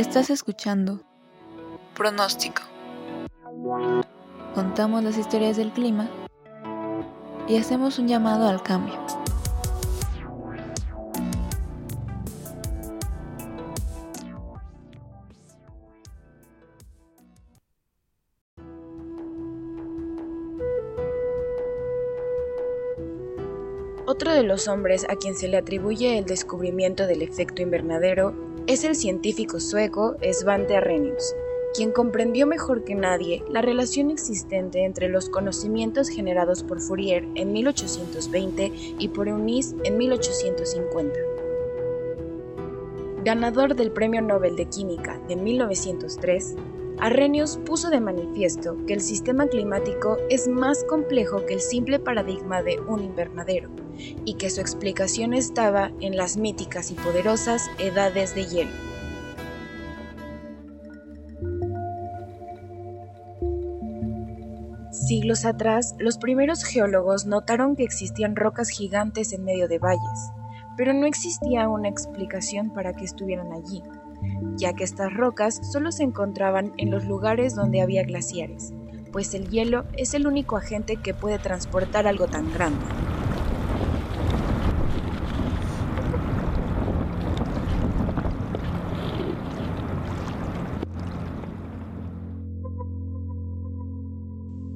Estás escuchando Pronóstico. Contamos las historias del clima y hacemos un llamado al cambio. Otro de los hombres a quien se le atribuye el descubrimiento del efecto invernadero es el científico sueco Svante Arrhenius, quien comprendió mejor que nadie la relación existente entre los conocimientos generados por Fourier en 1820 y por Eunice en 1850. Ganador del Premio Nobel de Química en 1903, Arrhenius puso de manifiesto que el sistema climático es más complejo que el simple paradigma de un invernadero y que su explicación estaba en las míticas y poderosas edades de hielo. Siglos atrás, los primeros geólogos notaron que existían rocas gigantes en medio de valles, pero no existía una explicación para que estuvieran allí ya que estas rocas solo se encontraban en los lugares donde había glaciares, pues el hielo es el único agente que puede transportar algo tan grande.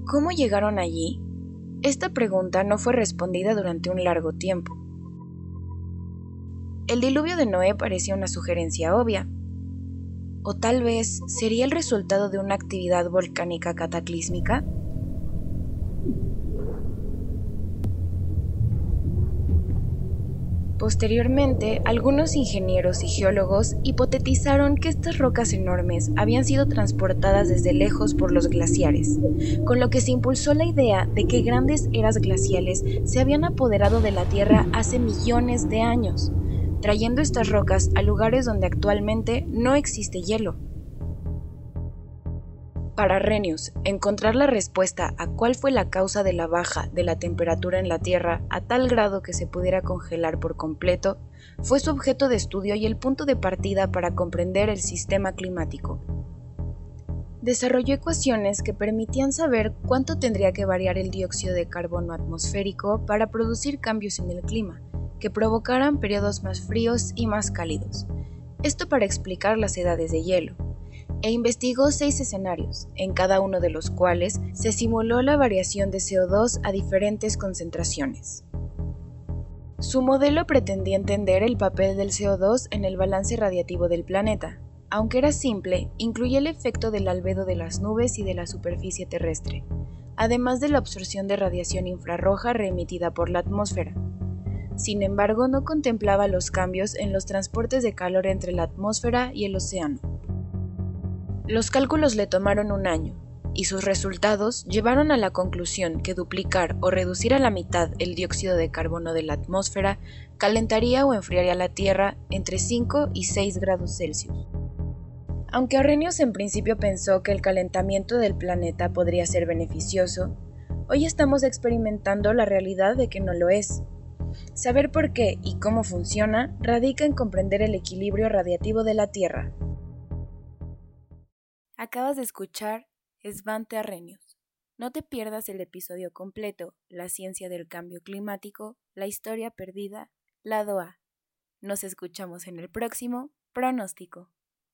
¿Cómo llegaron allí? Esta pregunta no fue respondida durante un largo tiempo. El diluvio de Noé parecía una sugerencia obvia, ¿O tal vez sería el resultado de una actividad volcánica cataclísmica? Posteriormente, algunos ingenieros y geólogos hipotetizaron que estas rocas enormes habían sido transportadas desde lejos por los glaciares, con lo que se impulsó la idea de que grandes eras glaciales se habían apoderado de la Tierra hace millones de años, trayendo estas rocas a lugares donde actualmente no existe hielo. Para Renius, encontrar la respuesta a cuál fue la causa de la baja de la temperatura en la Tierra a tal grado que se pudiera congelar por completo fue su objeto de estudio y el punto de partida para comprender el sistema climático. Desarrolló ecuaciones que permitían saber cuánto tendría que variar el dióxido de carbono atmosférico para producir cambios en el clima, que provocaran periodos más fríos y más cálidos, esto para explicar las edades de hielo, e investigó seis escenarios, en cada uno de los cuales se simuló la variación de CO2 a diferentes concentraciones. Su modelo pretendía entender el papel del CO2 en el balance radiativo del planeta. Aunque era simple, incluye el efecto del albedo de las nubes y de la superficie terrestre, además de la absorción de radiación infrarroja reemitida por la atmósfera, sin embargo, no contemplaba los cambios en los transportes de calor entre la atmósfera y el océano. Los cálculos le tomaron un año, y sus resultados llevaron a la conclusión que duplicar o reducir a la mitad el dióxido de carbono de la atmósfera calentaría o enfriaría la Tierra entre 5 y 6 grados Celsius. Aunque Arrhenius en principio pensó que el calentamiento del planeta podría ser beneficioso, hoy estamos experimentando la realidad de que no lo es. Saber por qué y cómo funciona radica en comprender el equilibrio radiativo de la Tierra. Acabas de escuchar Svante Arrhenius. No te pierdas el episodio completo, La ciencia del cambio climático, la historia perdida, lado A. Nos escuchamos en el próximo pronóstico.